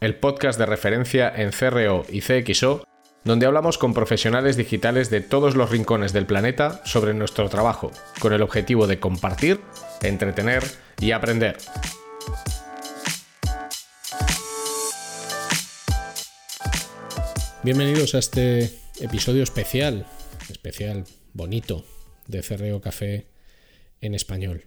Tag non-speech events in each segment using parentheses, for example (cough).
el podcast de referencia en CRO y CXO, donde hablamos con profesionales digitales de todos los rincones del planeta sobre nuestro trabajo, con el objetivo de compartir, entretener y aprender. Bienvenidos a este episodio especial, especial, bonito, de CRO Café en español.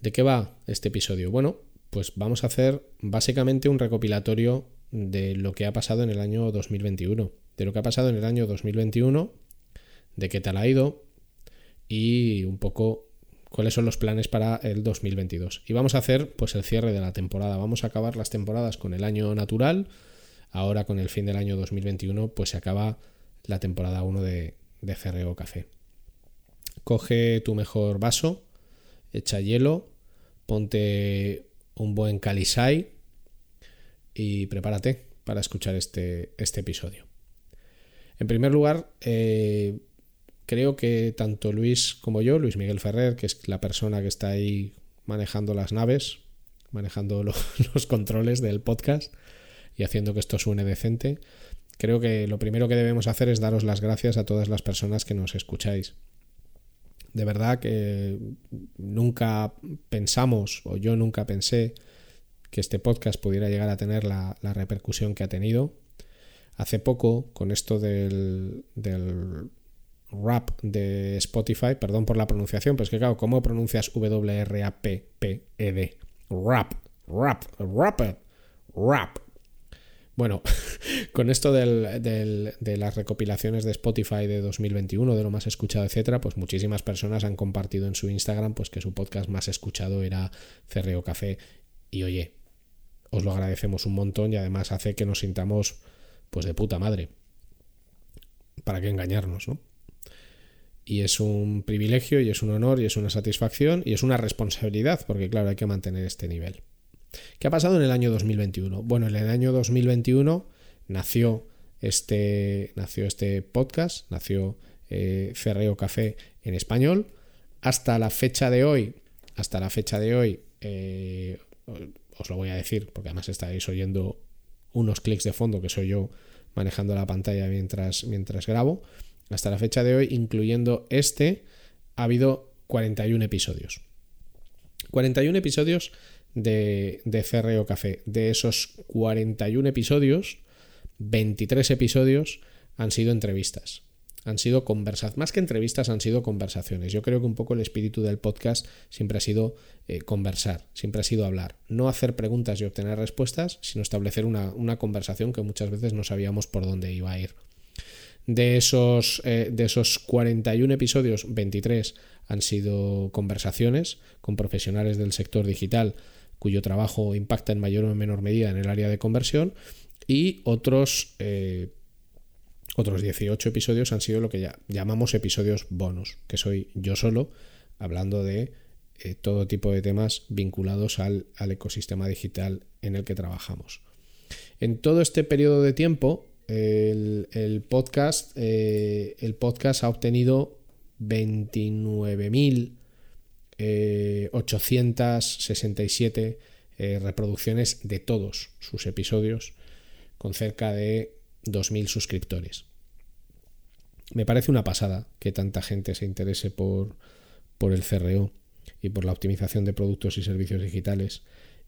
¿De qué va este episodio? Bueno, pues vamos a hacer básicamente un recopilatorio de lo que ha pasado en el año 2021. De lo que ha pasado en el año 2021, de qué tal ha ido y un poco cuáles son los planes para el 2022. Y vamos a hacer pues el cierre de la temporada. Vamos a acabar las temporadas con el año natural. Ahora con el fin del año 2021 pues se acaba la temporada 1 de, de CRO Café. Coge tu mejor vaso, echa hielo, ponte un buen calisay y prepárate para escuchar este, este episodio. En primer lugar, eh, creo que tanto Luis como yo, Luis Miguel Ferrer, que es la persona que está ahí manejando las naves, manejando (laughs) los controles del podcast y haciendo que esto suene decente, creo que lo primero que debemos hacer es daros las gracias a todas las personas que nos escucháis de verdad que nunca pensamos, o yo nunca pensé, que este podcast pudiera llegar a tener la, repercusión que ha tenido. Hace poco, con esto del, del rap de Spotify, perdón por la pronunciación, pero es que claro, ¿cómo pronuncias W-R-A-P-P-E-D? Rap, rap, rap, rap. Bueno, (laughs) con esto de las recopilaciones de Spotify de 2021, de lo más escuchado, etcétera, pues muchísimas personas han compartido en su Instagram pues que su podcast más escuchado era Cerreo Café. Y oye, os lo agradecemos un montón y además hace que nos sintamos pues de puta madre. ¿Para qué engañarnos, no? Y es un privilegio y es un honor y es una satisfacción y es una responsabilidad, porque claro, hay que mantener este nivel. ¿Qué ha pasado en el año 2021? Bueno, en el año 2021 nació este, nació este podcast, nació eh, Ferreo Café en español. Hasta la fecha de hoy, hasta la fecha de hoy, eh, os lo voy a decir, porque además estáis oyendo unos clics de fondo que soy yo manejando la pantalla mientras, mientras grabo. Hasta la fecha de hoy, incluyendo este, ha habido 41 episodios. 41 episodios de, de CRO Café. De esos 41 episodios, 23 episodios han sido entrevistas. Han sido conversaciones, más que entrevistas, han sido conversaciones. Yo creo que un poco el espíritu del podcast siempre ha sido eh, conversar, siempre ha sido hablar. No hacer preguntas y obtener respuestas, sino establecer una, conversación que muchas veces no sabíamos por dónde iba a ir. De esos, eh, de esos 41 episodios, 23 han sido conversaciones con profesionales del sector digital cuyo trabajo impacta en mayor o menor medida en el área de conversión y otros, eh, otros 18 episodios han sido lo que ya llamamos episodios bonus, que soy yo solo hablando de eh, todo tipo de temas vinculados al, ecosistema digital en el que trabajamos. En todo este periodo de tiempo, el, podcast, eh, el podcast ha obtenido 29.000 867 eh, eh, reproducciones de todos sus episodios con cerca de 2.000 suscriptores. Me parece una pasada que tanta gente se interese por, por el CRO y por la optimización de productos y servicios digitales.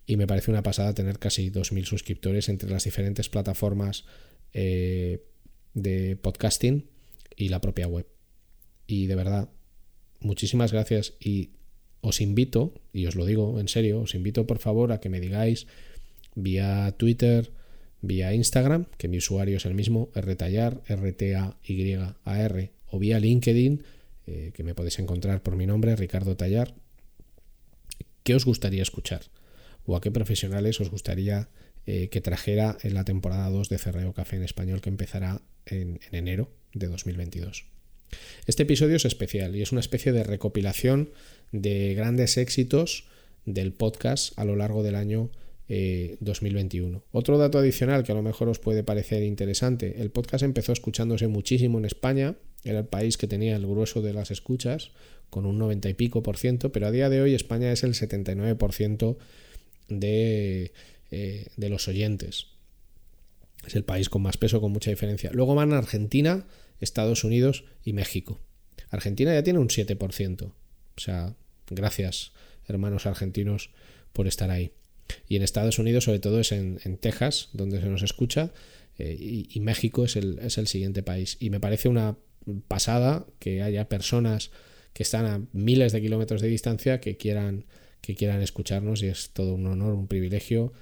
Y me parece una pasada tener casi 2.000 suscriptores entre las diferentes plataformas eh, de podcasting y la propia web. Y de verdad, muchísimas gracias y os invito, y os lo digo en serio, os invito por favor a que me digáis vía Twitter, vía Instagram, que mi usuario es el mismo, rtallar, R-T-A-Y-A-R, o vía LinkedIn, eh, que me podéis encontrar por mi nombre, Ricardo Tallar. ¿Qué os gustaría escuchar? o a qué profesionales os gustaría eh, que trajera en la temporada 2 de Cerreo Café en Español que empezará en, en enero de 2022. Este episodio es especial y es una especie de recopilación de grandes éxitos del podcast a lo largo del año 2021. Eh, Otro dato adicional que a lo mejor os puede parecer interesante, el podcast empezó escuchándose muchísimo en España, era el país que tenía el grueso de las escuchas, con un 90 y pico por ciento, pero a día de hoy España es el 79 por ciento de, eh, de los oyentes. Es el país con más peso, con mucha diferencia. Luego van Argentina, Estados Unidos y México. Argentina ya tiene un 7%. O sea, gracias, hermanos argentinos, por estar ahí. Y en Estados Unidos, sobre todo, es en, Texas, donde se nos escucha, eh, y, México es el, es el siguiente país. Y me parece una pasada que haya personas que están a miles de kilómetros de distancia que quieran, que quieran escucharnos y es todo un honor, un privilegio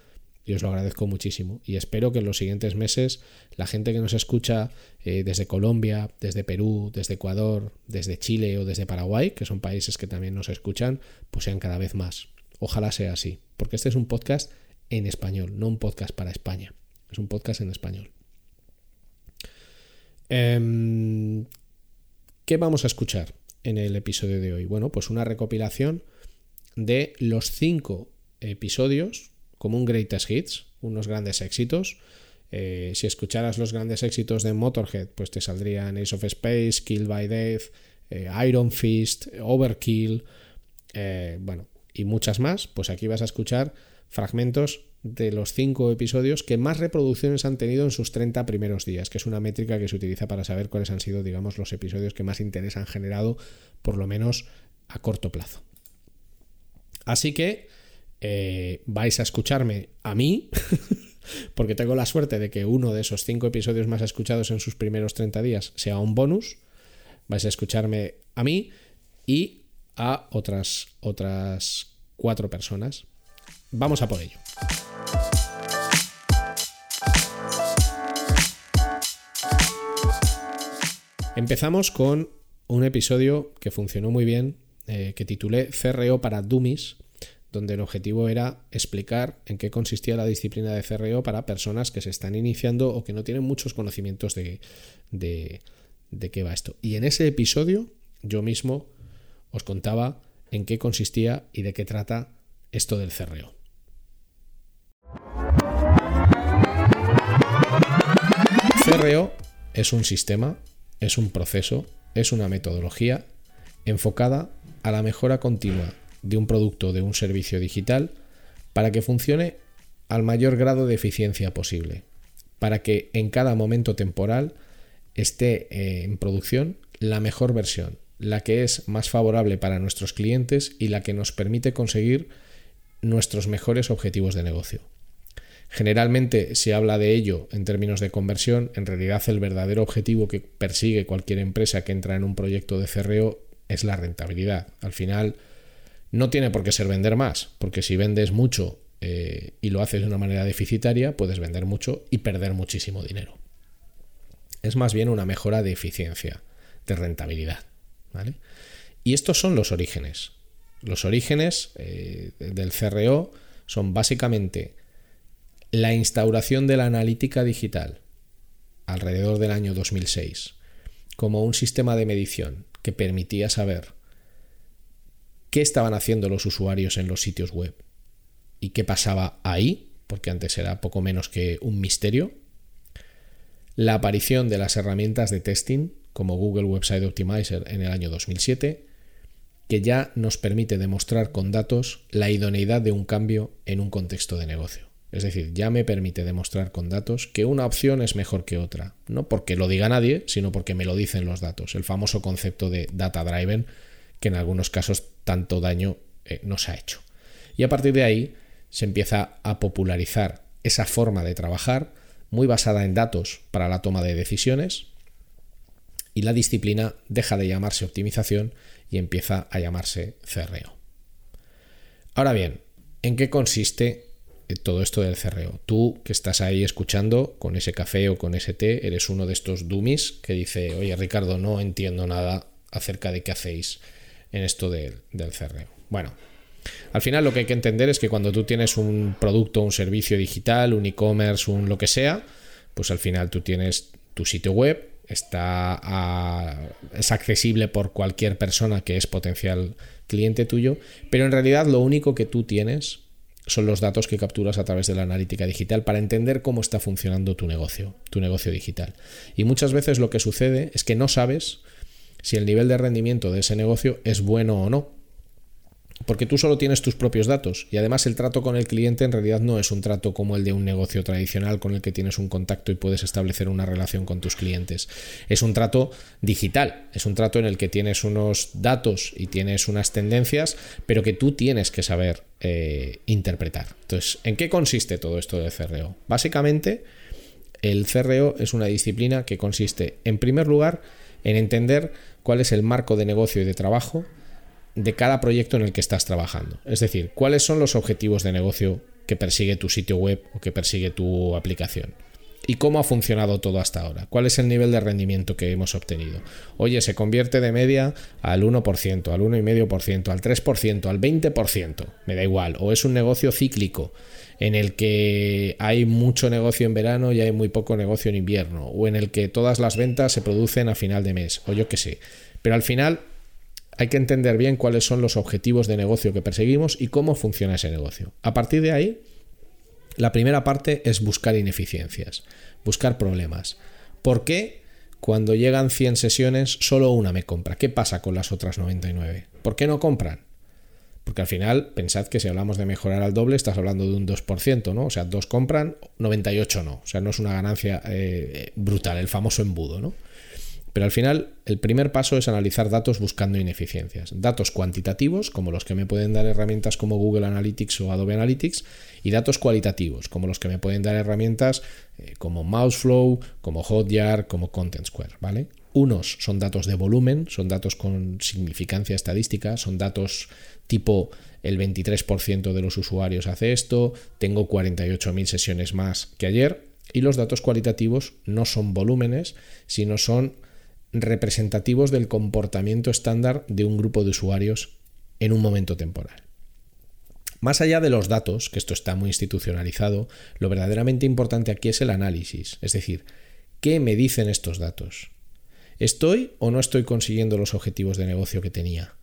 y os lo agradezco muchísimo. Y espero que en los siguientes meses la gente que nos escucha eh, desde Colombia, desde Perú, desde Ecuador, desde Chile o desde Paraguay, que son países que también nos escuchan, pues sean cada vez más. Ojalá sea así, porque este es un podcast en español, no un podcast para España. Es un podcast en español. Em, ¿Qué vamos a escuchar en el episodio de hoy? Bueno, pues una recopilación de los cinco episodios como un greatest hits, unos grandes éxitos. Eh, si escucharas los grandes éxitos de Motorhead, pues te saldrían Ace of Space, Kill by Death, eh, Iron Fist, Overkill, eh, bueno, y muchas más, pues aquí vas a escuchar fragmentos de los cinco episodios que más reproducciones han tenido en sus 30 primeros días, que es una métrica que se utiliza para saber cuáles han sido, digamos, los episodios que más interés han generado, por lo menos a corto plazo. Así que eh, vais a escucharme a mí, (laughs) porque tengo la suerte de que uno de esos cinco episodios más escuchados en sus primeros 30 días sea un bonus. Vais a escucharme a mí y a otras, otras cuatro personas. Vamos a por ello. Empezamos con un episodio que funcionó muy bien, eh, que titulé CRO para Dummies, donde el objetivo era explicar en qué consistía la disciplina de CRO para personas que se están iniciando o que no tienen muchos conocimientos de, de, de qué va esto. Y en ese episodio yo mismo os contaba en qué consistía y de qué trata esto del cerreo. Cerreo es un sistema, es un proceso, es una metodología enfocada a la mejora continua de un producto o de un servicio digital para que funcione al mayor grado de eficiencia posible, para que en cada momento temporal esté eh, en producción la mejor versión, la que es más favorable para nuestros clientes y la que nos permite conseguir nuestros mejores objetivos de negocio. Generalmente se habla de ello en términos de conversión, en realidad el verdadero objetivo que persigue cualquier empresa que entra en un proyecto de cerreo es la rentabilidad. Al final no tiene por qué ser vender más, porque si vendes mucho eh, y lo haces de una manera deficitaria, puedes vender mucho y perder muchísimo dinero. Es más bien una mejora de eficiencia, de rentabilidad. Y estos son los orígenes. Los orígenes eh, del CRO son básicamente la instauración de la analítica digital alrededor del año 2006 como un sistema de medición que permitía saber qué estaban haciendo los usuarios en los sitios web y qué pasaba ahí, porque antes era poco menos que un misterio, la aparición de las herramientas de testing como Google Website Optimizer en el año 2007, que ya nos permite demostrar con datos la idoneidad de un cambio en un contexto de negocio. Es decir, ya me permite demostrar con datos que una opción es mejor que otra, no porque lo diga nadie, sino porque me lo dicen los datos, el famoso concepto de data driven que en algunos casos tanto daño eh, nos ha hecho. Y a partir de ahí se empieza a popularizar esa forma de trabajar muy basada en datos para la toma de decisiones, y la disciplina deja de llamarse optimización y empieza a llamarse cerreo. Ahora bien, ¿en qué consiste todo esto del cerreo? Tú que estás ahí escuchando con ese café o con ese té, eres uno de estos dummies que dice, oye Ricardo, no entiendo nada acerca de qué hacéis en esto del cerreo. Bueno, Al final lo que hay que entender es que cuando tú tienes un producto, un servicio digital, un e-commerce, un lo que sea, pues al final tú tienes tu sitio web, está es accesible por cualquier persona que es potencial cliente tuyo, pero en realidad lo único que tú tienes son los datos que capturas a través de la analítica digital para entender cómo está funcionando tu negocio, tu negocio digital. Y muchas veces lo que sucede es que no sabes si el nivel de rendimiento de ese negocio es bueno o no porque tú solo tienes tus propios datos y además el trato con el cliente en realidad no es un trato como el de un negocio tradicional con el que tienes un contacto y puedes establecer una relación con tus clientes. Es un trato digital, es un trato en el que tienes unos datos y tienes unas tendencias, pero que tú tienes que saber eh, interpretar. Entonces, ¿en qué consiste todo esto del CRO? Básicamente, el CRO es una disciplina que consiste, en primer lugar, en entender cuál es el marco de negocio y de trabajo de cada proyecto en el que estás trabajando. Es decir, cuáles son los objetivos de negocio que persigue tu sitio web o que persigue tu aplicación. ¿Y cómo ha funcionado todo hasta ahora? ¿Cuál es el nivel de rendimiento que hemos obtenido? Oye, se convierte de media al 1%, al 1,5%, al 3%, al 20%, me da igual. O es un negocio cíclico en el que hay mucho negocio en verano y hay muy poco negocio en invierno. O en el que todas las ventas se producen a final de mes. O yo qué sé. Pero al final hay que entender bien cuáles son los objetivos de negocio que perseguimos y cómo funciona ese negocio. A partir de ahí, la primera parte es buscar ineficiencias, buscar problemas. ¿Por qué cuando llegan 100 sesiones solo una me compra? ¿Qué pasa con las otras 99? ¿Por qué no compran? Porque al final, pensad que si hablamos de mejorar al doble, estás hablando de un 2%, ¿no? O sea, dos compran, 98 no. O sea, no es una ganancia eh, brutal, el famoso embudo, ¿no? Pero al final, el primer paso es analizar datos buscando ineficiencias. Datos cuantitativos, como los que me pueden dar herramientas como Google Analytics o Adobe Analytics, y datos cualitativos, como los que me pueden dar herramientas eh, como Mouseflow, como Hotjar, como Content Square, ¿vale? Unos son datos de volumen, son datos con significancia estadística, son datos tipo el 23% de los usuarios hace esto, tengo 48.000 sesiones más que ayer, y los datos cualitativos no son volúmenes, sino son representativos del comportamiento estándar de un grupo de usuarios en un momento temporal. Más allá de los datos, que esto está muy institucionalizado, lo verdaderamente importante aquí es el análisis, es decir, ¿qué me dicen estos datos? ¿Estoy o no estoy consiguiendo los objetivos de negocio que tenía?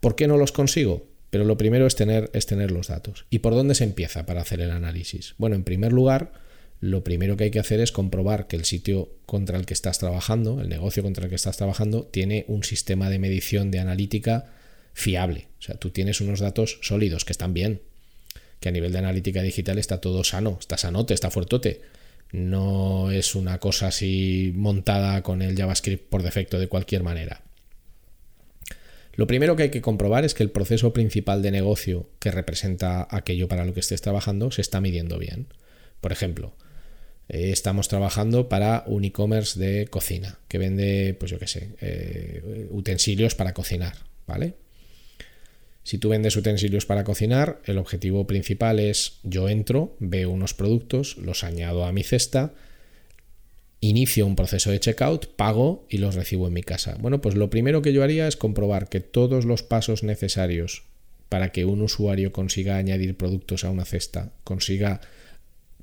¿Por qué no los consigo? Pero lo primero es tener, es tener los datos. ¿Y por dónde se empieza para hacer el análisis? Bueno, en primer lugar, lo primero que hay que hacer es comprobar que el sitio contra el que estás trabajando, el negocio contra el que estás trabajando, tiene un sistema de medición de analítica fiable. O sea, tú tienes unos datos sólidos que están bien, que a nivel de analítica digital está todo sano, está sanote, está fuertote. No es una cosa así montada con el JavaScript por defecto de cualquier manera. Lo primero que hay que comprobar es que el proceso principal de negocio que representa aquello para lo que estés trabajando se está midiendo bien. Por ejemplo, eh, estamos trabajando para un e-commerce de cocina que vende, pues yo qué sé, eh, utensilios para cocinar, ¿vale? Si tú vendes utensilios para cocinar, el objetivo principal es yo entro, veo unos productos, los añado a mi cesta, inicio un proceso de checkout, pago y los recibo en mi casa. Bueno, pues lo primero que yo haría es comprobar que todos los pasos necesarios para que un usuario consiga añadir productos a una cesta, consiga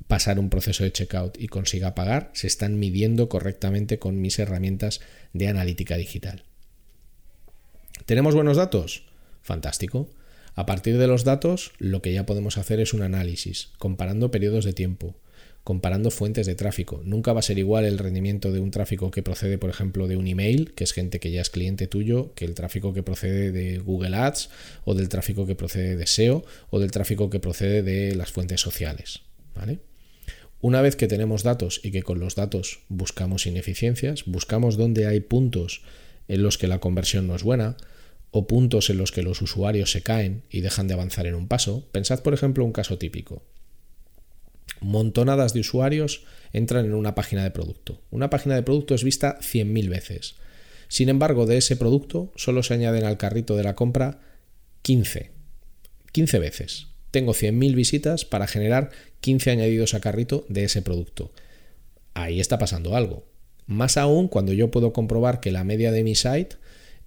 pasar un proceso de checkout y consiga pagar, se están midiendo correctamente con mis herramientas de analítica digital. ¿Tenemos buenos datos? Fantástico. A partir de los datos, lo que ya podemos hacer es un análisis, comparando periodos de tiempo, comparando fuentes de tráfico. Nunca va a ser igual el rendimiento de un tráfico que procede, por ejemplo, de un email, que es gente que ya es cliente tuyo, que el tráfico que procede de Google Ads, o del tráfico que procede de SEO, o del tráfico que procede de las fuentes sociales. ¿Vale? Una vez que tenemos datos y que con los datos buscamos ineficiencias, buscamos dónde hay puntos en los que la conversión no es buena o puntos en los que los usuarios se caen y dejan de avanzar en un paso. Pensad, por ejemplo, un caso típico. Montonadas de usuarios entran en una página de producto. Una página de producto es vista 100.000 veces. Sin embargo, de ese producto solo se añaden al carrito de la compra 15. 15 veces tengo 100.000 visitas para generar 15 añadidos a carrito de ese producto. Ahí está pasando algo. Más aún cuando yo puedo comprobar que la media de mi site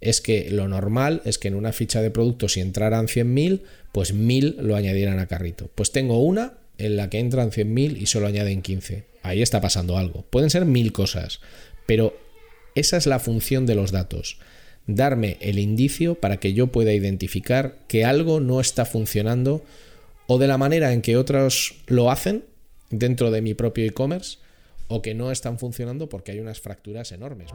es que lo normal es que en una ficha de producto si entraran 100.000, pues 1.000 lo añadieran a carrito. Pues tengo una en la que entran 100.000 y solo añaden 15. Ahí está pasando algo. Pueden ser mil cosas, pero esa es la función de los datos. Darme el indicio para que yo pueda identificar que algo no está funcionando o de la manera en que otros lo hacen dentro de mi propio e-commerce o que no están funcionando porque hay unas fracturas enormes.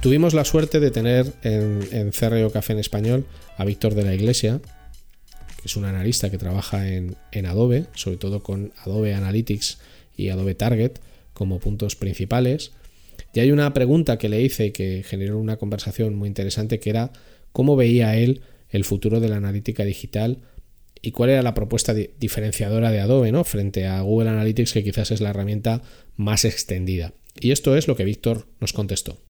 Tuvimos la suerte de tener en, en CRO Café en Español a Víctor de la Iglesia, es un analista que trabaja en, Adobe, sobre todo con Adobe Analytics y Adobe Target como puntos principales. Y hay una pregunta que le hice que generó una conversación muy interesante que era cómo veía él el futuro de la analítica digital y cuál era la propuesta diferenciadora de Adobe ¿no? frente a Google Analytics, que quizás es la herramienta más extendida. Y esto es lo que Víctor nos contestó.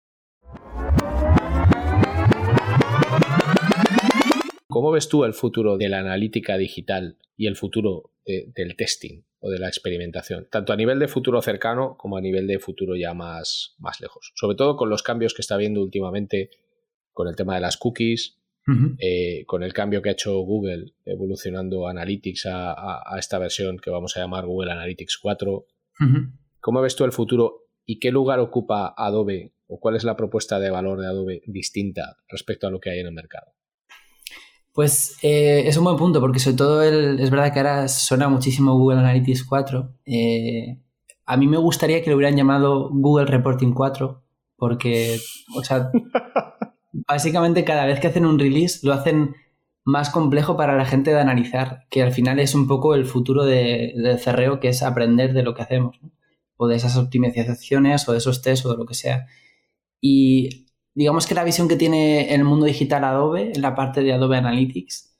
¿Cómo ves tú el futuro de la analítica digital y el futuro del testing o de la experimentación? Tanto a nivel de futuro cercano como a nivel de futuro ya más, más lejos. Sobre todo con los cambios que está habiendo últimamente con el tema de las cookies, eh, con el cambio que ha hecho Google evolucionando Analytics a, esta versión que vamos a llamar Google Analytics 4. ¿Cómo ves tú el futuro y qué lugar ocupa Adobe o cuál es la propuesta de valor de Adobe distinta respecto a lo que hay en el mercado? Pues eh, es un buen punto, porque sobre todo es verdad que ahora suena muchísimo Google Analytics 4. Eh, a mí me gustaría que lo hubieran llamado Google Reporting 4, porque, o sea, (laughs) básicamente cada vez que hacen un release lo hacen más complejo para la gente de analizar, que al final es un poco el futuro de, del cerreo, que es aprender de lo que hacemos, o de esas optimizaciones, o de esos tests, o de lo que sea. Y digamos que la visión que tiene el mundo digital Adobe, en la parte de Adobe Analytics,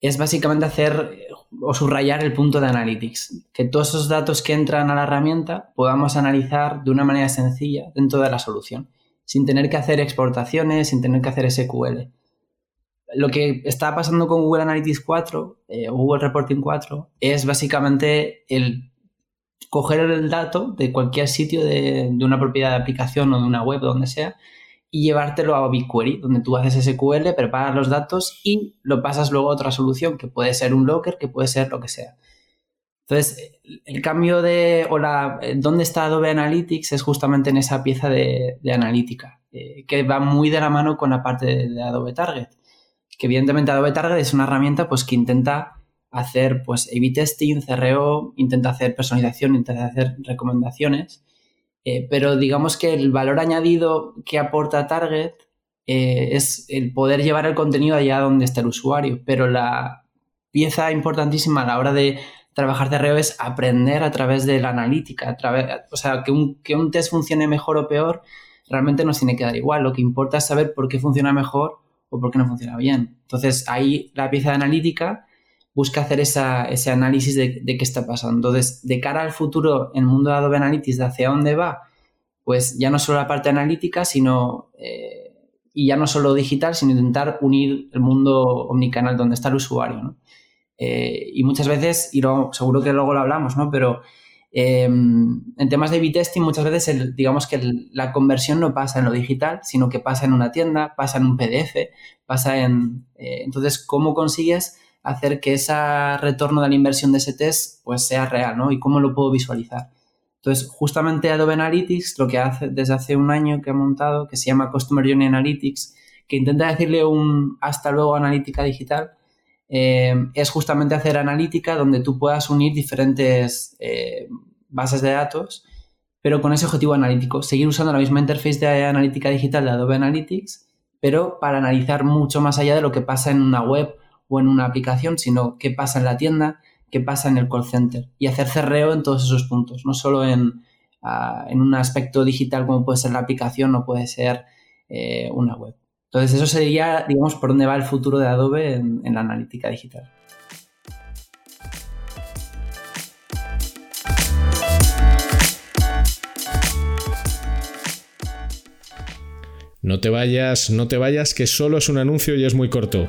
es básicamente hacer o subrayar el punto de Analytics. Que todos esos datos que entran a la herramienta podamos analizar de una manera sencilla dentro de la solución, sin tener que hacer exportaciones, sin tener que hacer SQL. Lo que está pasando con Google Analytics 4 eh, o Google Reporting 4 es básicamente el coger el dato de cualquier sitio de, de una propiedad de aplicación o de una web, donde sea, y llevártelo a BigQuery, donde tú haces SQL, preparas los datos y lo pasas luego a otra solución, que puede ser un locker, que puede ser lo que sea. Entonces, el cambio de, o la, dónde está Adobe Analytics es justamente en esa pieza de, analítica, eh, que va muy de la mano con la parte de, Adobe Target. Que evidentemente Adobe Target es una herramienta pues, que intenta hacer pues, A-B testing, CRO, intenta hacer personalización, intenta hacer recomendaciones eh, pero digamos que el valor añadido que aporta Target eh, es el poder llevar el contenido allá donde está el usuario. Pero la pieza importantísima a la hora de trabajar CRO es aprender a través de la analítica. A través, o sea, que un, que un test funcione mejor o peor realmente nos tiene que dar igual. Lo que importa es saber por qué funciona mejor o por qué no funciona bien. Entonces, ahí la pieza de analítica busca hacer ese análisis de, qué está pasando. Entonces, de cara al futuro el mundo de Adobe Analytics, de hacia dónde va, pues ya no solo la parte analítica, sino, eh, y ya no solo digital, sino intentar unir el mundo omnicanal donde está el usuario. Eh, y muchas veces, y seguro que luego lo hablamos, ¿no? pero em, en temas de B-testing muchas veces digamos que la conversión no pasa en lo digital, sino que pasa en una tienda, pasa en un PDF, pasa en... Eh, entonces, ¿cómo consigues hacer que ese retorno de la inversión de ese test pues sea real, ¿no? Y cómo lo puedo visualizar. Entonces, justamente Adobe Analytics lo que hace desde hace un año que ha montado, que se llama Customer Journey Analytics, que intenta decirle un hasta luego analítica digital, eh, es justamente hacer analítica donde tú puedas unir diferentes eh, bases de datos, pero con ese objetivo analítico, seguir usando la misma interface de analítica digital de Adobe Analytics, pero para analizar mucho más allá de lo que pasa en una web o en una aplicación, sino qué pasa en la tienda, qué pasa en el call center y hacer cerreo en todos esos puntos, no solo en, ah, un aspecto digital como puede ser la aplicación o puede ser eh, una web. Entonces eso sería, digamos, por dónde va el futuro de Adobe en, en la analítica digital. No te vayas, no te vayas, que solo es un anuncio y es muy corto.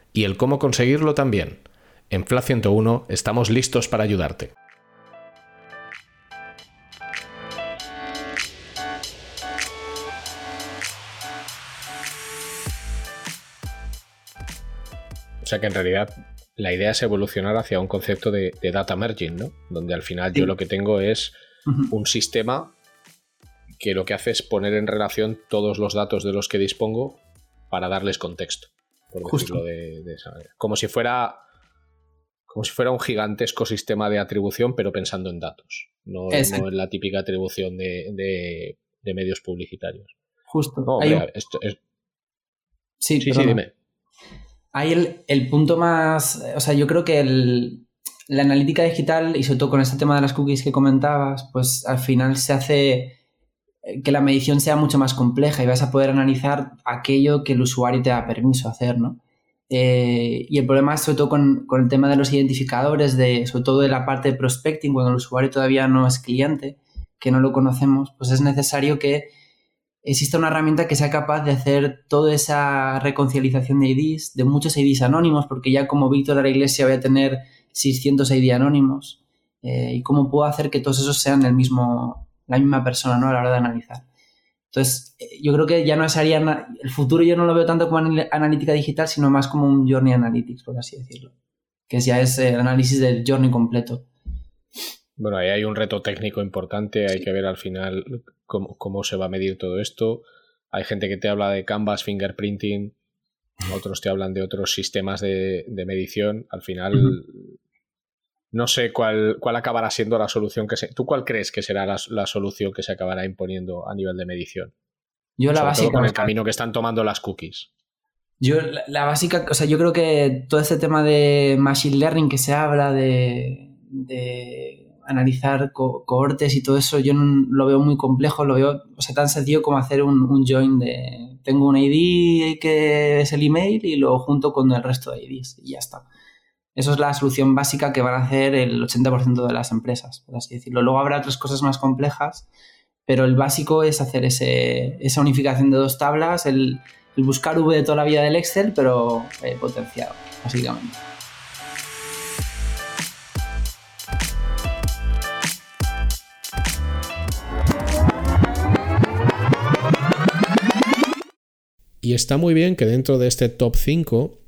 y el cómo conseguirlo también. En FLA 101 estamos listos para ayudarte. O sea que en realidad la idea es evolucionar hacia un concepto de, data merging, ¿no? Donde al final yo lo que tengo es un sistema que lo que hace es poner en relación todos los datos de los que dispongo para darles contexto por decirlo de, esa manera. Como si fuera como si fuera un gigantesco sistema de atribución, pero pensando en datos, no, en la típica atribución de, medios publicitarios. Justo. Sí, sí, dime. Hay el, punto más. O sea, yo creo que la analítica digital, y sobre todo con este tema de las cookies que comentabas, pues al final se hace que la medición sea mucho más compleja y vas a poder analizar aquello que el usuario te da permiso hacer, ¿no? Eh, y el problema es sobre todo con, el tema de los identificadores, de, sobre todo de la parte de prospecting, cuando el usuario todavía no es cliente, que no lo conocemos, pues es necesario que exista una herramienta que sea capaz de hacer toda esa reconciliación de IDs, de muchos IDs anónimos, porque ya como Víctor de la Iglesia voy a tener 600 IDs anónimos, eh, y cómo puedo hacer que todos esos sean el mismo, la misma persona ¿no? a la hora de analizar. Entonces, eh, yo creo que ya no sería, el futuro yo no lo veo tanto como analítica digital, sino más como un journey analytics, por así decirlo, que ya es el análisis del journey completo. Bueno, ahí hay un reto técnico importante, hay que ver al final cómo, se va a medir todo esto. Hay gente que te habla de Canvas, fingerprinting, otros te hablan de otros sistemas de, medición. Al final, no sé cuál, cuál acabará siendo la solución que se. ¿Tú cuál crees que será la, solución que se acabará imponiendo a nivel de medición? Yo la básica. con el camino que están tomando las cookies. Yo, la, básica, o sea, yo creo que todo este tema de machine learning que se habla de, analizar cohortes y todo eso, yo no, lo veo muy complejo, lo veo, o sea, tan sencillo como hacer un, un join de, tengo un ID que es el email y lo junto con el resto de IDs y ya está. Eso es la solución básica que van a hacer el 80% de las empresas, por así decirlo. Luego habrá otras cosas más complejas, pero el básico es hacer esa unificación de dos tablas, el, buscar V de toda la vida del Excel, pero eh, potenciado, básicamente. Y está muy bien que dentro de este top 5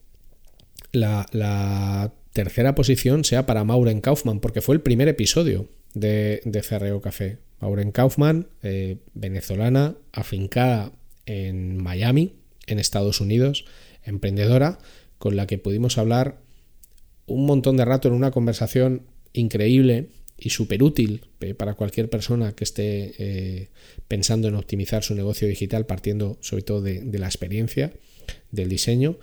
la, tercera posición sea para Mauren Kaufman, porque fue el primer episodio de, de CRO Café. Mauren Kaufman, eh, venezolana, afincada en Miami, en Estados Unidos, emprendedora, con la que pudimos hablar un montón de rato en una conversación increíble y súper útil eh, para cualquier persona que esté eh, pensando en optimizar su negocio digital, partiendo sobre todo de la experiencia, del diseño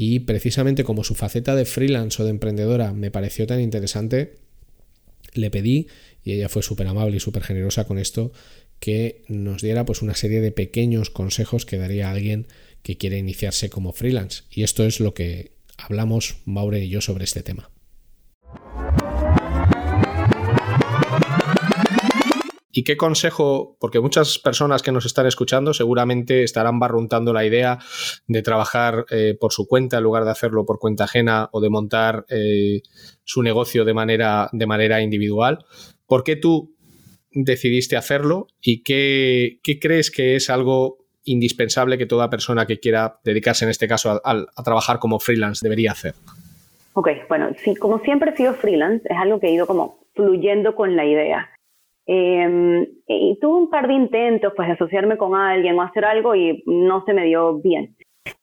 y precisamente como su faceta de freelance o de emprendedora me pareció tan interesante, le pedí, y ella fue súper amable y súper generosa con esto, que nos diera pues una serie de pequeños consejos que daría a alguien que quiere iniciarse como freelance. Y esto es lo que hablamos Maure y yo sobre este tema. ¿Y qué consejo? Porque muchas personas que nos están escuchando seguramente estarán barruntando la idea de trabajar eh, por su cuenta en lugar de hacerlo por cuenta ajena o de montar eh, su negocio de manera, de manera individual. ¿Por qué tú decidiste hacerlo y qué, crees que es algo indispensable que toda persona que quiera dedicarse en este caso a, trabajar como freelance debería hacer? Ok, bueno, como siempre he sido freelance, es algo que he ido como fluyendo con la idea. Em, y tuve un par de intentos pues de asociarme con alguien o hacer algo y no se me dio bien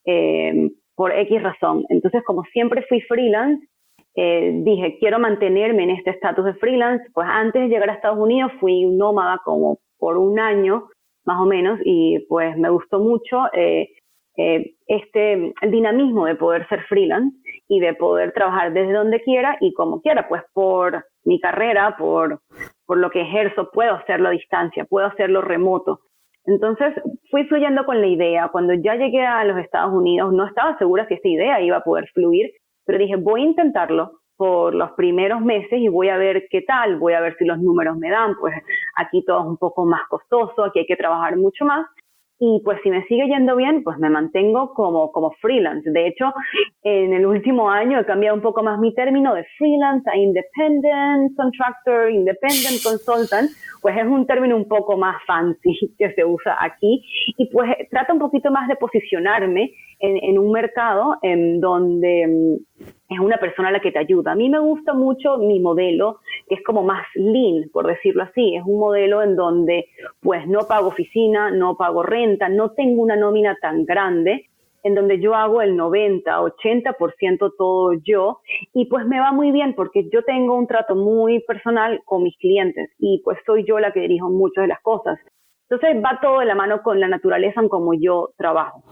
em, por X razón. Entonces, como siempre fui freelance, eh, dije, quiero mantenerme en este estatus de freelance. Pues antes de llegar a Estados Unidos fui nómada como por un año más o menos y pues me gustó mucho eh, eh, este, el dinamismo de poder ser freelance y de poder trabajar desde donde quiera y como quiera, pues por mi carrera, por, por lo que ejerzo, puedo hacerlo a distancia, puedo hacerlo remoto. Entonces fui fluyendo con la idea. Cuando ya llegué a los Estados Unidos no estaba segura si esta idea iba a poder fluir, pero dije, voy a intentarlo por los primeros meses y voy a ver qué tal, voy a ver si los números me dan, pues aquí todo es un poco más costoso, aquí hay que trabajar mucho más y pues si me sigue yendo bien, pues me mantengo como, como freelance. De hecho, en el último año he cambiado un poco más mi término de freelance a independent contractor, independent consultant, pues es un término un poco más fancy (laughs) que se usa aquí y pues trata un poquito más de posicionarme en, en un mercado en donde mm, es una persona la que te ayuda. A mí me gusta mucho mi modelo, que es como más lean, por decirlo así. Es un modelo en donde pues no pago oficina, no pago renta, no tengo una nómina tan grande, en donde yo hago el 90, 80% todo yo y pues me va muy bien porque yo tengo un trato muy personal con mis clientes y pues soy yo la que dirijo muchas de las cosas. Entonces va todo de la mano con la naturaleza en como yo trabajo.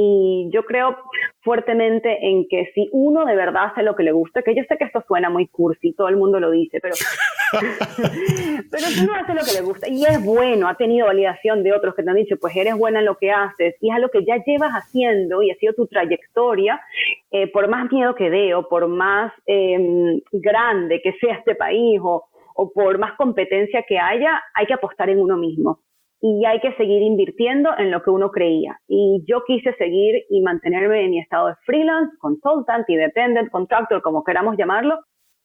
Y yo creo fuertemente en que si uno de verdad hace lo que le gusta, que yo sé que esto suena muy cursi, todo el mundo lo dice, pero, (laughs) pero si uno hace lo que le gusta y es bueno, ha tenido validación de otros que te han dicho, pues eres buena en lo que haces y es a lo que ya llevas haciendo y ha sido tu trayectoria, eh, por más miedo que dé o por más em, grande que sea este país o, o por más competencia que haya, hay que apostar en uno mismo y hay que seguir invirtiendo en lo que uno creía. Y yo quise seguir y mantenerme en mi estado de freelance, consultant, independent, contractor, como queramos llamarlo,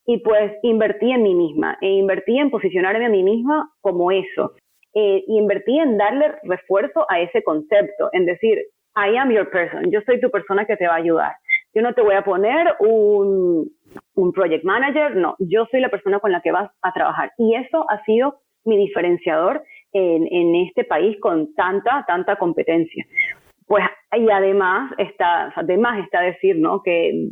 y pues invertí en mí misma, e invertí en posicionarme a mí misma como eso, eh, y invertí en darle refuerzo a ese concepto, en decir, I am your person, yo soy tu persona que te va a ayudar. Yo no te voy a poner un, un project manager, no, yo soy la persona con la que vas a trabajar. Y eso ha sido mi diferenciador en, en este país con tanta, tanta competencia. Pues, y además está, además está decir, ¿no? Que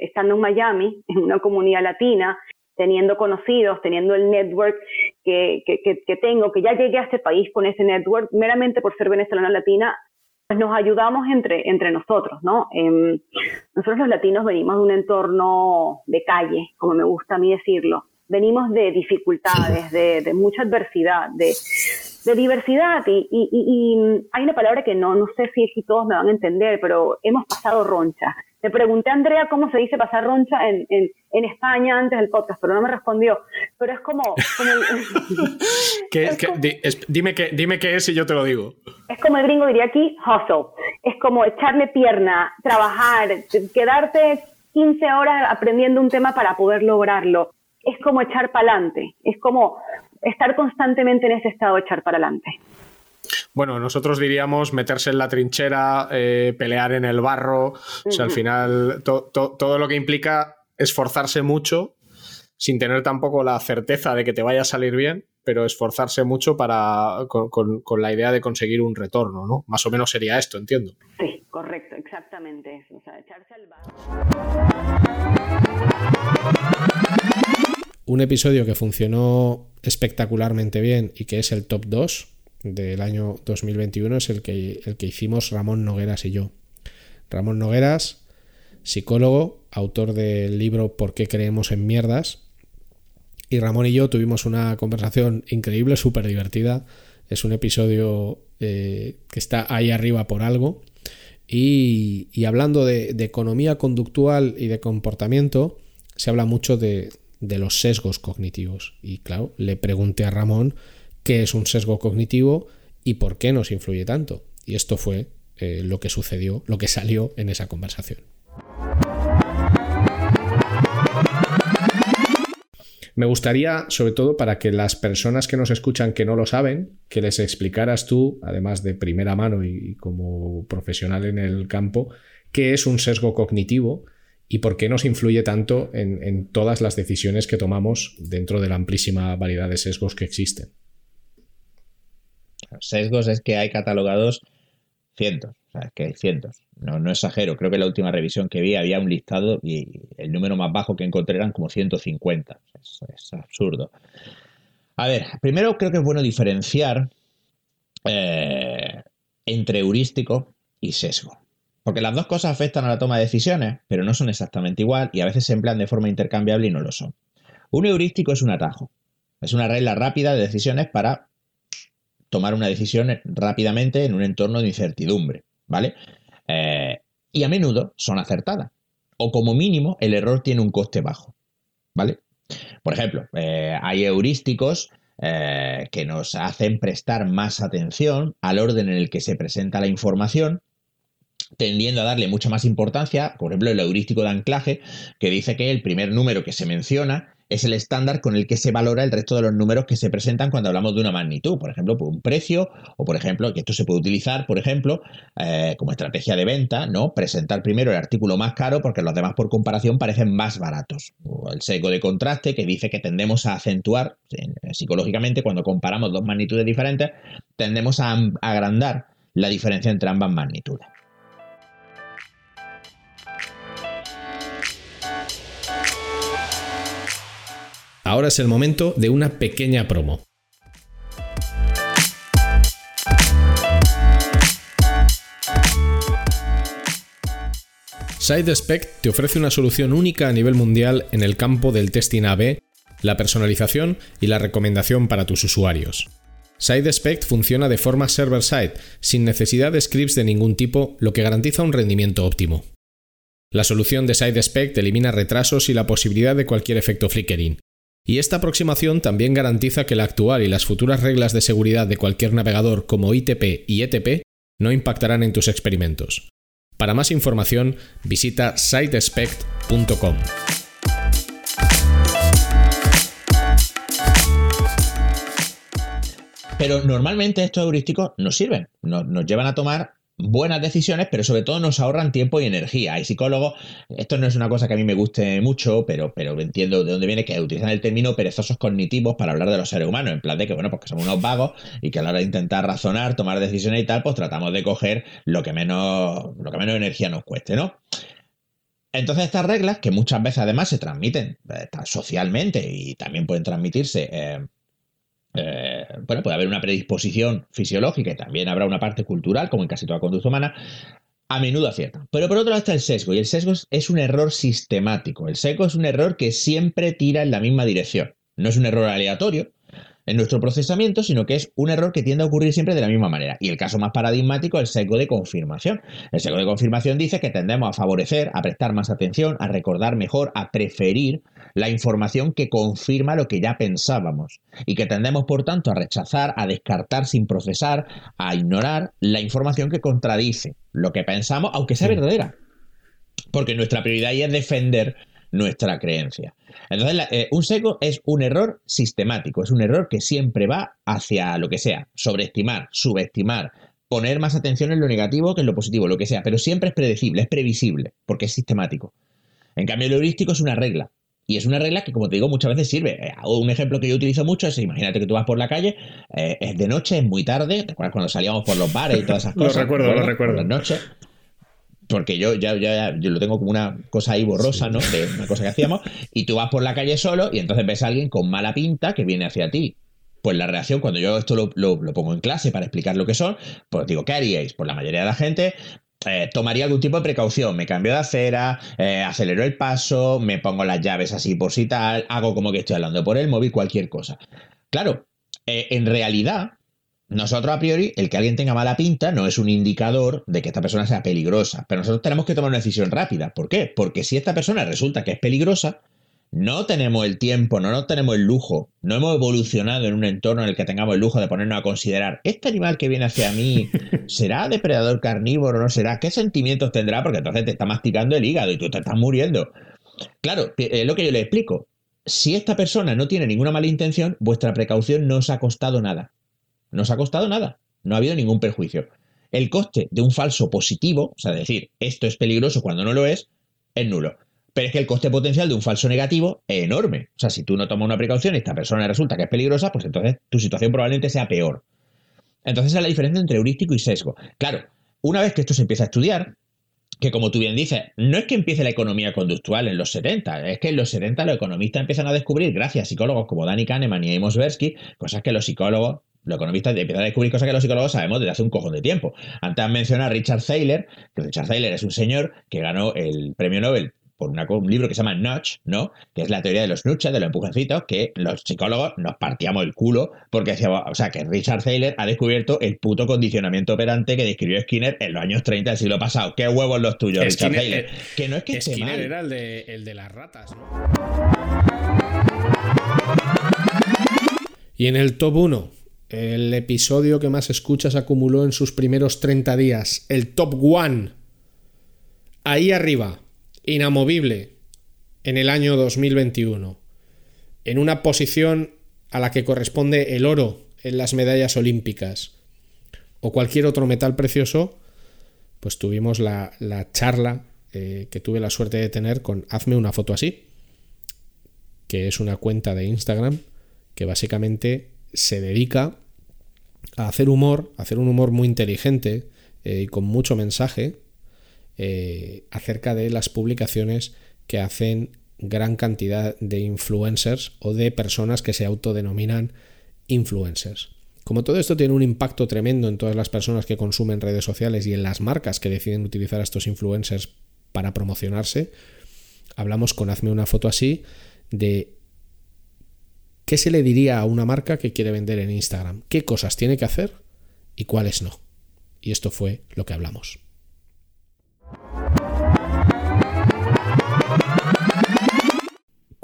estando en Miami, en una comunidad latina, teniendo conocidos, teniendo el network que, que, que, tengo, que ya llegué a este país con ese network, meramente por ser venezolana latina, pues nos ayudamos entre, entre nosotros, ¿no? Em, nosotros los latinos venimos de un entorno de calle, como me gusta a mí decirlo, venimos de dificultades, de, de mucha adversidad, de, de diversidad. Y, y, y, hay una palabra que no, no sé si, si todos me van a entender, pero hemos pasado roncha. Le pregunté a Andrea cómo se dice pasar roncha en, en, en España antes del podcast, pero no me respondió. Pero es como... como (laughs) dime, qué, dime qué es y yo te lo digo. Es como el gringo diría aquí, hustle. Es como echarle pierna, trabajar, quedarte 15 horas aprendiendo un tema para poder lograrlo es como echar para adelante, es como estar constantemente en ese estado de echar para adelante. Bueno, nosotros diríamos meterse en la trinchera, eh, pelear en el barro, o sea, al final todo lo que implica esforzarse mucho sin tener tampoco la certeza de que te vaya a salir bien, pero esforzarse mucho para con, la idea de conseguir un retorno, ¿no? Más o menos sería esto, entiendo. Sí, correcto, exactamente eso, o sea, echarse al barro un episodio que funcionó espectacularmente bien y que es el top 2 del año 2021 es el que, el que hicimos Ramón Nogueras y yo. Ramón Nogueras, psicólogo, autor del libro ¿Por qué creemos en mierdas? Y Ramón y yo tuvimos una conversación increíble, súper divertida. Es un episodio eh, que está ahí arriba por algo. Y, hablando de economía conductual y de comportamiento, se habla mucho de, de los sesgos cognitivos. Y claro, le pregunté a Ramón qué es un sesgo cognitivo y por qué nos influye tanto. Y esto fue eh, lo que sucedió, lo que salió en esa conversación. Me gustaría, sobre todo para que las personas que nos escuchan que no lo saben, que les explicaras tú, además de primera mano y como profesional en el campo, qué es un sesgo cognitivo y por qué nos influye tanto en, todas las decisiones que tomamos dentro de la amplísima variedad de sesgos que existen. Sesgos es que hay catalogados cientos, o sea, es que hay cientos. No, no exagero, creo que la última revisión que vi había un listado y el número más bajo que encontré eran como 150. Es, es absurdo. A ver, primero creo que es bueno diferenciar eh, entre heurístico y sesgo. Porque las dos cosas afectan a la toma de decisiones, pero no son exactamente igual y a veces se emplean de forma intercambiable y no lo son. Un heurístico es un atajo. Es una regla rápida de decisiones para tomar una decisión rápidamente en un entorno de incertidumbre, ¿vale? Eh, y a menudo son acertadas. O como mínimo, el error tiene un coste bajo, ¿vale? Por ejemplo, eh, hay heurísticos eh, que nos hacen prestar más atención al orden en el que se presenta la información, tendiendo a darle mucha más importancia, por ejemplo, el heurístico de anclaje, que dice que el primer número que se menciona es el estándar con el que se valora el resto de los números que se presentan cuando hablamos de una magnitud, por ejemplo, por un precio, o por ejemplo, que esto se puede utilizar, por ejemplo, eh, como estrategia de venta, ¿no? Presentar primero el artículo más caro porque los demás por comparación parecen más baratos. O el sesgo de contraste que dice que tendemos a acentuar psicológicamente cuando comparamos dos magnitudes diferentes, tendemos a agrandar la diferencia entre ambas magnitudes. Ahora es el momento de una pequeña promo. SideSpec te ofrece una solución única a nivel mundial en el campo del testing AB, la personalización y la recomendación para tus usuarios. SideSpec funciona de forma server-side, sin necesidad de scripts de ningún tipo, lo que garantiza un rendimiento óptimo. La solución de SideSpec elimina retrasos y la posibilidad de cualquier efecto flickering, y esta aproximación también garantiza que la actual y las futuras reglas de seguridad de cualquier navegador como ITP y ETP no impactarán en tus experimentos. Para más información, visita sitespect.com. Pero normalmente estos heurísticos nos sirven, nos llevan a tomar buenas decisiones, pero sobre todo nos ahorran tiempo y energía. Hay psicólogos, esto no es una cosa que a mí me guste mucho, pero, pero entiendo de dónde viene que utilizan el término perezosos cognitivos para hablar de los seres humanos, en plan de que, bueno, porque somos unos vagos y que a la hora de intentar razonar, tomar decisiones y tal, pues tratamos de coger lo que menos, lo que menos energía nos cueste, ¿no? Entonces estas reglas, que muchas veces además se transmiten eh, socialmente y también pueden transmitirse eh, eh, bueno, puede haber una predisposición fisiológica y también habrá una parte cultural, como en casi toda conducta humana, a menudo acierta. Pero por otro lado está el sesgo, y el sesgo es un error sistemático. El sesgo es un error que siempre tira en la misma dirección. No es un error aleatorio, en nuestro procesamiento, sino que es un error que tiende a ocurrir siempre de la misma manera. Y el caso más paradigmático es el sesgo de confirmación. El sesgo de confirmación dice que tendemos a favorecer, a prestar más atención, a recordar mejor, a preferir la información que confirma lo que ya pensábamos. Y que tendemos, por tanto, a rechazar, a descartar sin procesar, a ignorar la información que contradice lo que pensamos, aunque sea verdadera. Porque nuestra prioridad es defender nuestra creencia. Entonces, eh, un seco es un error sistemático, es un error que siempre va hacia lo que sea, sobreestimar, subestimar, poner más atención en lo negativo que en lo positivo, lo que sea, pero siempre es predecible, es previsible, porque es sistemático. En cambio, el heurístico es una regla. Y es una regla que, como te digo, muchas veces sirve. Eh, un ejemplo que yo utilizo mucho es, imagínate que tú vas por la calle, eh, es de noche, es muy tarde, ¿te acuerdas cuando salíamos por los bares y todas esas (laughs) cosas? lo recuerdo, lo recuerdo. Por las porque yo ya, ya, yo lo tengo como una cosa ahí borrosa, ¿no? De una cosa que hacíamos, y tú vas por la calle solo y entonces ves a alguien con mala pinta que viene hacia ti. Pues la reacción, cuando yo esto lo, lo, pongo en clase para explicar lo que son, pues digo, ¿qué haríais? Pues la mayoría de la gente eh, tomaría algún tipo de precaución. Me cambio de acera, eh, acelero el paso, me pongo las llaves así por si tal, hago como que estoy hablando por el móvil, cualquier cosa. Claro, eh, en realidad, nosotros a priori, el que alguien tenga mala pinta no es un indicador de que esta persona sea peligrosa, pero nosotros tenemos que tomar una decisión rápida. ¿Por qué? Porque si esta persona resulta que es peligrosa, no tenemos el tiempo, no, no tenemos el lujo, no hemos evolucionado en un entorno en el que tengamos el lujo de ponernos a considerar, ¿este animal que viene hacia mí (laughs) será depredador carnívoro o no será? ¿Qué sentimientos tendrá? Porque entonces te está masticando el hígado y tú te estás muriendo. Claro, es lo que yo le explico. Si esta persona no tiene ninguna mala intención, vuestra precaución no os ha costado nada. No os ha costado nada, no ha habido ningún perjuicio. El coste de un falso positivo, o sea, decir esto es peligroso cuando no lo es, es nulo. Pero es que el coste potencial de un falso negativo es enorme. O sea, si tú no tomas una precaución y esta persona resulta que es peligrosa, pues entonces tu situación probablemente sea peor. Entonces esa es la diferencia entre heurístico y sesgo. Claro, una vez que esto se empieza a estudiar, que como tú bien dices, no es que empiece la economía conductual en los 70, es que en los 70 los economistas empiezan a descubrir, gracias a psicólogos como Danny Kahneman y Amos Tversky, cosas que los psicólogos Los economistas empiezan a descubrir cosas que los psicólogos sabemos desde hace un cojón de tiempo. Antes han mencionado a Richard Thaler, que Richard Thaler es un señor que ganó el premio Nobel por un libro que se llama Notch, ¿no? Que es la teoría de los nuches, de los empujoncitos, que los psicólogos nos partíamos el culo porque decíamos, o sea, que Richard Thaler ha descubierto el puto condicionamiento operante que describió Skinner en los años 30 del siglo pasado. ¿Qué huevos los tuyos, Richard Thaler? Eh, que no es que Skinner era el de, el de las ratas, ¿no? Y en el top 1, el episodio que más escuchas acumuló en sus primeros 30 días, el top 1. Ahí arriba, inamovible en el año 2021, en una posición a la que corresponde el oro en las medallas olímpicas o cualquier otro metal precioso, pues tuvimos la, charla eh, que tuve la suerte de tener con Hazme una foto así, que es una cuenta de Instagram que básicamente se dedica a hacer humor, a hacer un humor muy inteligente eh, y con mucho mensaje, eh, acerca de las publicaciones que hacen gran cantidad de influencers o de personas que se autodenominan influencers. Como todo esto tiene un impacto tremendo en todas las personas que consumen redes sociales y en las marcas que deciden utilizar a estos influencers para promocionarse, hablamos con Hazme una foto así de qué se le diría a una marca que quiere vender en Instagram, qué cosas tiene que hacer y cuáles no. Y esto fue lo que hablamos.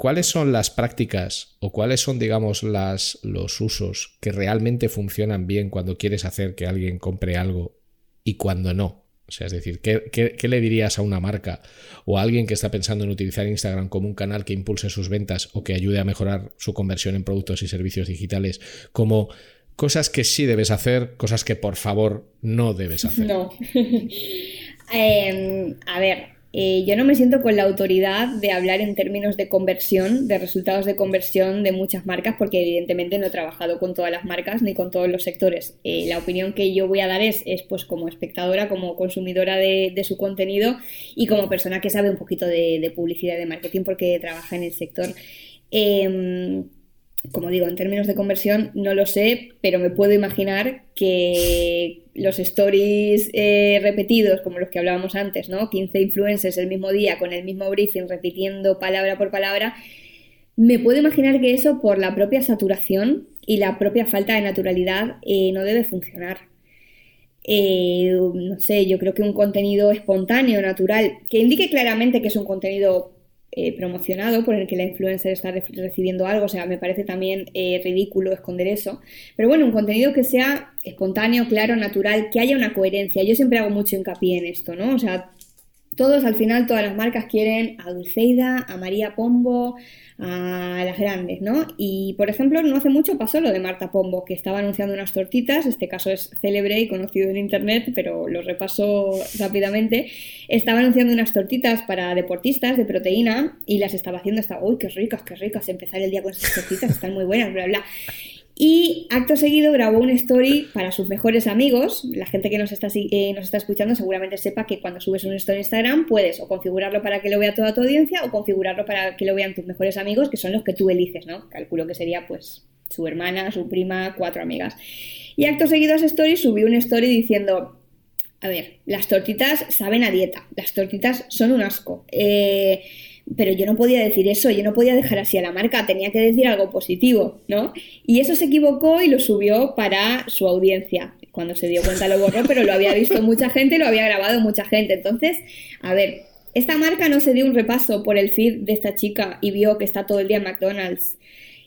¿Cuáles son las prácticas o cuáles son, digamos, las, los usos que realmente funcionan bien cuando quieres hacer que alguien compre algo y cuando no? O sea, es decir, ¿qué, qué, le dirías a una marca o a alguien que está pensando en utilizar Instagram como un canal que impulse sus ventas o que ayude a mejorar su conversión en productos y servicios digitales como cosas que sí debes hacer, cosas que por favor no debes hacer? No. (laughs) Em, a ver, eh, yo no me siento con la autoridad de hablar en términos de conversión, de resultados de conversión de muchas marcas, porque evidentemente no he trabajado con todas las marcas ni con todos los sectores. Eh, la opinión que yo voy a dar es, es pues como espectadora, como consumidora de, su contenido y como persona que sabe un poquito de, publicidad y de marketing porque trabaja en el sector. Em, como digo, en términos de conversión no lo sé, pero me puedo imaginar que los stories eh, repetidos, como los que hablábamos antes, ¿no? 15 influencers el mismo día con el mismo briefing, repitiendo palabra por palabra, me puedo imaginar que eso por la propia saturación y la propia falta de naturalidad eh, no debe funcionar. Eh, no sé, yo creo que un contenido espontáneo, natural, que indique claramente que es un contenido eh, promocionado por el que la influencer está recibiendo algo, o sea, me parece también eh, ridículo esconder eso. Pero bueno, un contenido que sea espontáneo, claro, natural, que haya una coherencia. Yo siempre hago mucho hincapié en esto, ¿no? O sea, todos al final, todas las marcas quieren a Dulceida, a María Pombo, a las grandes, ¿no? Y por ejemplo, no hace mucho pasó lo de Marta Pombo, que estaba anunciando unas tortitas, este caso es célebre y conocido en internet, pero lo repaso rápidamente. Estaba anunciando unas tortitas para deportistas de proteína y las estaba haciendo hasta, uy, qué ricas, qué ricas, empezar el día con esas tortitas, están muy buenas, bla, bla. Y acto seguido grabó una story para sus mejores amigos. La gente que nos está, eh, nos está escuchando seguramente sepa que cuando subes un story en Instagram puedes o configurarlo para que lo vea toda tu audiencia o configurarlo para que lo vean tus mejores amigos, que son los que tú eliges, ¿no? Calculo que sería pues su hermana, su prima, cuatro amigas. Y acto seguido a esa story subí una story diciendo, a ver, las tortitas saben a dieta, las tortitas son un asco. Eh, pero yo no podía decir eso, yo no podía dejar así a la marca, tenía que decir algo positivo, ¿no? Y eso se equivocó y lo subió para su audiencia. Cuando se dio cuenta lo borró, pero lo había visto mucha gente, lo había grabado mucha gente. Entonces, a ver, esta marca no se dio un repaso por el feed de esta chica y vio que está todo el día en McDonald's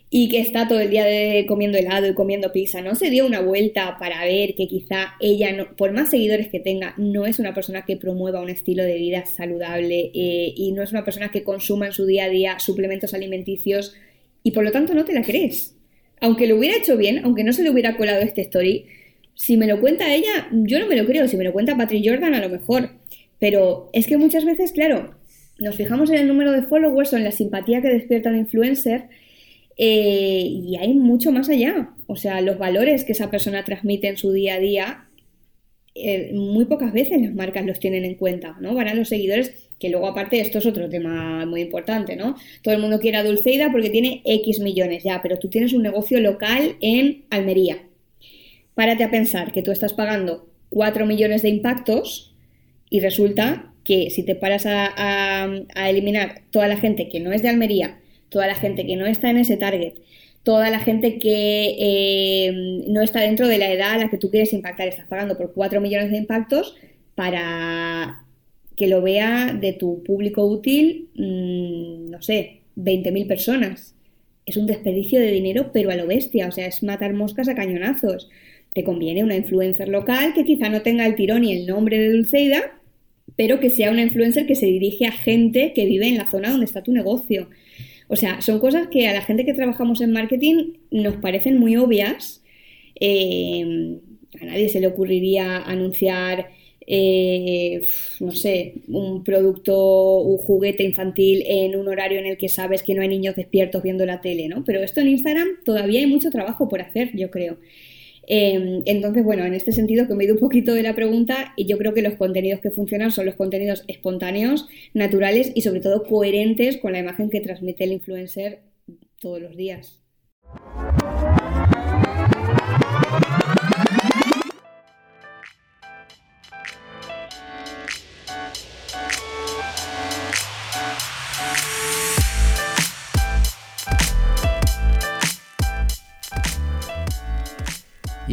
y que está todo el día comiendo helado y comiendo pizza, ¿no? Se dio una vuelta para ver que quizá ella, no, por más seguidores que tenga, no es una persona que promueva un estilo de vida saludable eh, y no es una persona que consuma en su día a día suplementos alimenticios y por lo tanto no te la crees. Aunque lo hubiera hecho bien, aunque no se le hubiera colado este story, si me lo cuenta ella, yo no me lo creo. Si me lo cuenta Patrick Jordan, a lo mejor. Pero es que muchas veces, claro, nos fijamos en el número de followers o en la simpatía que despierta un influencer eh, y hay mucho más allá. O sea, los valores que esa persona transmite en su día a día, eh, muy pocas veces las marcas los tienen en cuenta, ¿no? Van a los seguidores, que luego aparte esto es otro tema muy importante, ¿no? Todo el mundo quiere a Dulceida porque tiene X millones ya, pero tú tienes un negocio local en Almería. párate a pensar que tú estás pagando 4 millones de impactos y resulta que si te paras a, eliminar toda la gente que no es de Almería, toda la gente que no está en ese target, toda la gente que eh, no está dentro de la edad a la que tú quieres impactar, estás pagando por 4 millones de impactos para que lo vea de tu público útil, mm, no sé, 20.000 personas. Es un desperdicio de dinero, pero a lo bestia, o sea, es matar moscas a cañonazos. Te conviene una influencer local que quizá no tenga el tirón y el nombre de Dulceida, pero que sea una influencer que se dirige a gente que vive en la zona donde está tu negocio. O sea, son cosas que a la gente que trabajamos en marketing nos parecen muy obvias. Eh, a nadie se le ocurriría anunciar, eh, no sé, un producto, un juguete infantil en un horario en el que sabes que no hay niños despiertos viendo la tele, ¿no? Pero esto en Instagram todavía hay mucho trabajo por hacer, yo creo. Em, entonces, bueno, en este sentido que me he ido un poquito de la pregunta y yo creo que los contenidos que funcionan son los contenidos espontáneos, naturales y sobre todo coherentes con la imagen que transmite el influencer todos los días.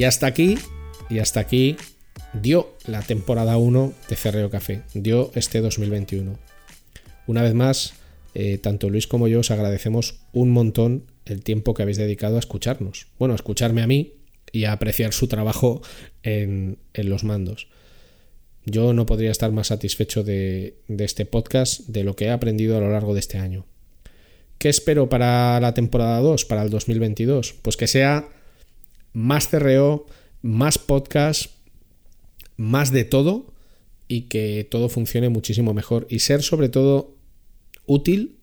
Y hasta aquí, y hasta aquí dio la temporada 1 de Cerreo Café, dio este 2021. Una vez más, eh, tanto Luis como yo os agradecemos un montón el tiempo que habéis dedicado a escucharnos. Bueno, a escucharme a mí y a apreciar su trabajo en, los mandos. Yo no podría estar más satisfecho de, de este podcast, de lo que he aprendido a lo largo de este año. ¿Qué espero para la temporada 2, para el 2022? Pues que sea más CRO, más podcast, más de todo y que todo funcione muchísimo mejor y ser sobre todo útil,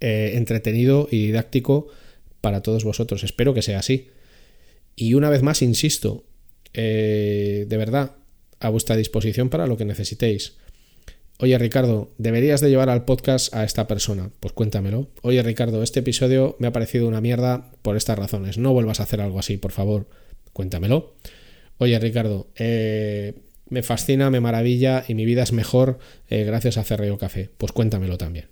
eh, entretenido y didáctico para todos vosotros. Espero que sea así. Y una vez más, insisto, eh, de verdad, a vuestra disposición para lo que necesitéis. Oye Ricardo, deberías de llevar al podcast a esta persona. Pues cuéntamelo. Oye Ricardo, este episodio me ha parecido una mierda por estas razones. No vuelvas a hacer algo así, por favor. Cuéntamelo. Oye Ricardo, eh, me fascina, me maravilla y mi vida es mejor eh, gracias a Cerreo Café. Pues cuéntamelo también.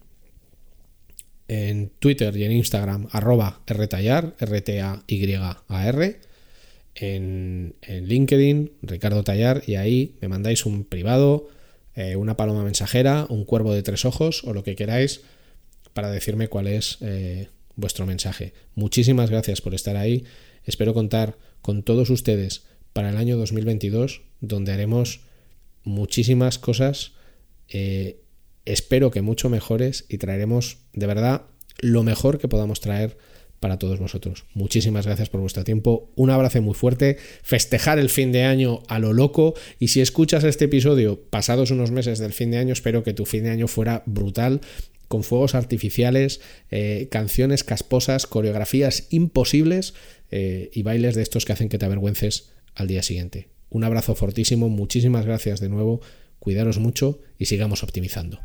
En Twitter y en Instagram, arroba rtallar, R-T-A-Y-A-R. En, en, LinkedIn, Ricardo Tallar, y ahí me mandáis un privado eh, una paloma mensajera, un cuervo de tres ojos o lo que queráis para decirme cuál es eh, vuestro mensaje. Muchísimas gracias por estar ahí. Espero contar con todos ustedes para el año 2022, donde haremos muchísimas cosas, eh, espero que mucho mejores y traeremos de verdad lo mejor que podamos traer para todos vosotros. Muchísimas gracias por vuestro tiempo, un abrazo muy fuerte, festejar el fin de año a lo loco y si escuchas este episodio pasados unos meses del fin de año, espero que tu fin de año fuera brutal con fuegos artificiales, eh, canciones casposas, coreografías imposibles eh, y bailes de estos que hacen que te avergüences al día siguiente. Un abrazo fortísimo, muchísimas gracias de nuevo, cuidaros mucho y sigamos optimizando.